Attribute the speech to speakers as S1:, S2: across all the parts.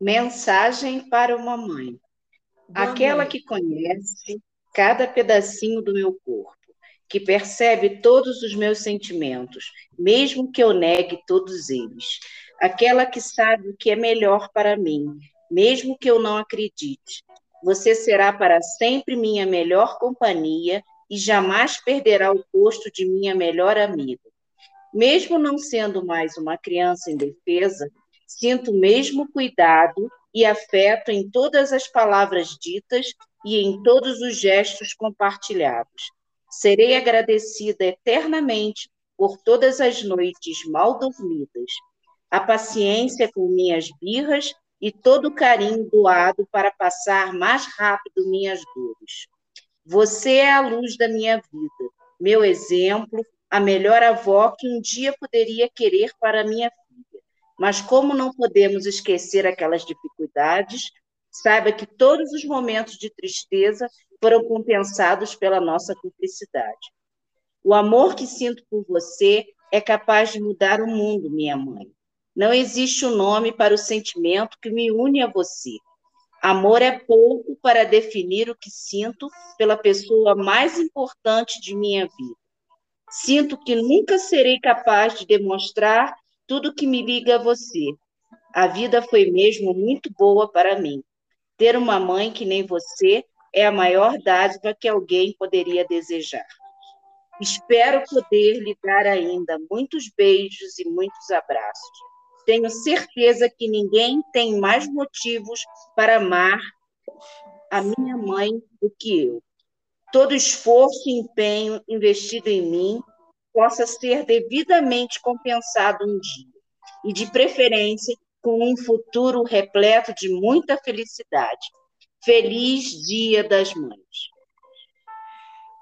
S1: Mensagem para uma mãe.
S2: Boa
S1: Aquela
S2: noite.
S1: que conhece cada pedacinho do meu corpo, que percebe todos os meus sentimentos, mesmo que eu negue todos eles. Aquela que sabe o que é melhor para mim, mesmo que eu não acredite. Você será para sempre minha melhor companhia e jamais perderá o posto de minha melhor amiga. Mesmo não sendo mais uma criança indefesa, sinto o mesmo cuidado e afeto em todas as palavras ditas e em todos os gestos compartilhados. Serei agradecida eternamente por todas as noites mal dormidas, a paciência com minhas birras e todo o carinho doado para passar mais rápido minhas dores. Você é a luz da minha vida, meu exemplo, a melhor avó que um dia poderia querer para minha. Mas como não podemos esquecer aquelas dificuldades, saiba que todos os momentos de tristeza foram compensados pela nossa cumplicidade. O amor que sinto por você é capaz de mudar o mundo, minha mãe. Não existe um nome para o sentimento que me une a você. Amor é pouco para definir o que sinto pela pessoa mais importante de minha vida. Sinto que nunca serei capaz de demonstrar tudo que me liga a você. A vida foi mesmo muito boa para mim. Ter uma mãe que nem você é a maior dádiva que alguém poderia desejar. Espero poder lhe dar ainda muitos beijos e muitos abraços. Tenho certeza que ninguém tem mais motivos para amar a minha mãe do que eu todo esforço e empenho investido em mim possa ser devidamente compensado um dia, e de preferência com um futuro repleto de muita felicidade. Feliz Dia das Mães.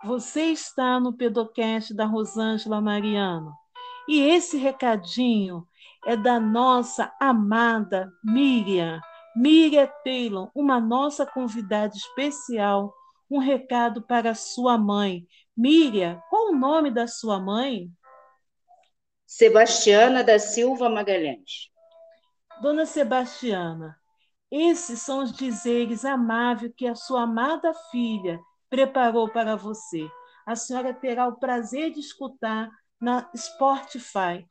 S2: Você está no Pedocast da Rosângela Mariano. E esse recadinho é da nossa amada Miriam, Miriam Taylor, uma nossa convidada especial um recado para sua mãe. Miriam, qual o nome da sua mãe?
S1: Sebastiana da Silva Magalhães.
S2: Dona Sebastiana, esses são os dizeres amáveis que a sua amada filha preparou para você. A senhora terá o prazer de escutar na Spotify.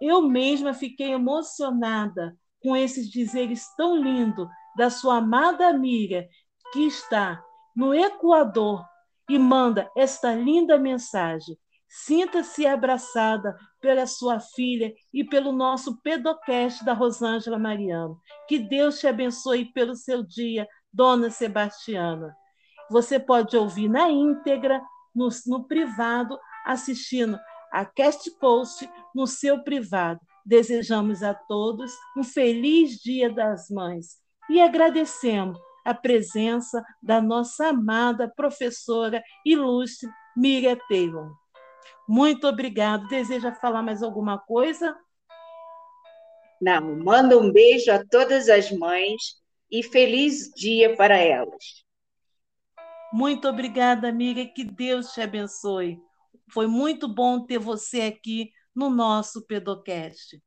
S2: Eu mesma fiquei emocionada com esses dizeres tão lindos da sua amada Miriam, que está no Equador e manda esta linda mensagem. Sinta-se abraçada pela sua filha e pelo nosso pedocast da Rosângela Mariano. Que Deus te abençoe pelo seu dia, Dona Sebastiana. Você pode ouvir na íntegra, no, no privado, assistindo a Cast Post no seu privado. Desejamos a todos um feliz Dia das Mães e agradecemos a presença da nossa amada professora ilustre Miriam Taylor. Muito obrigado. Deseja falar mais alguma coisa?
S1: Não, manda um beijo a todas as mães e feliz dia para elas.
S2: Muito obrigada, amiga. Que Deus te abençoe. Foi muito bom ter você aqui no nosso Pedocast.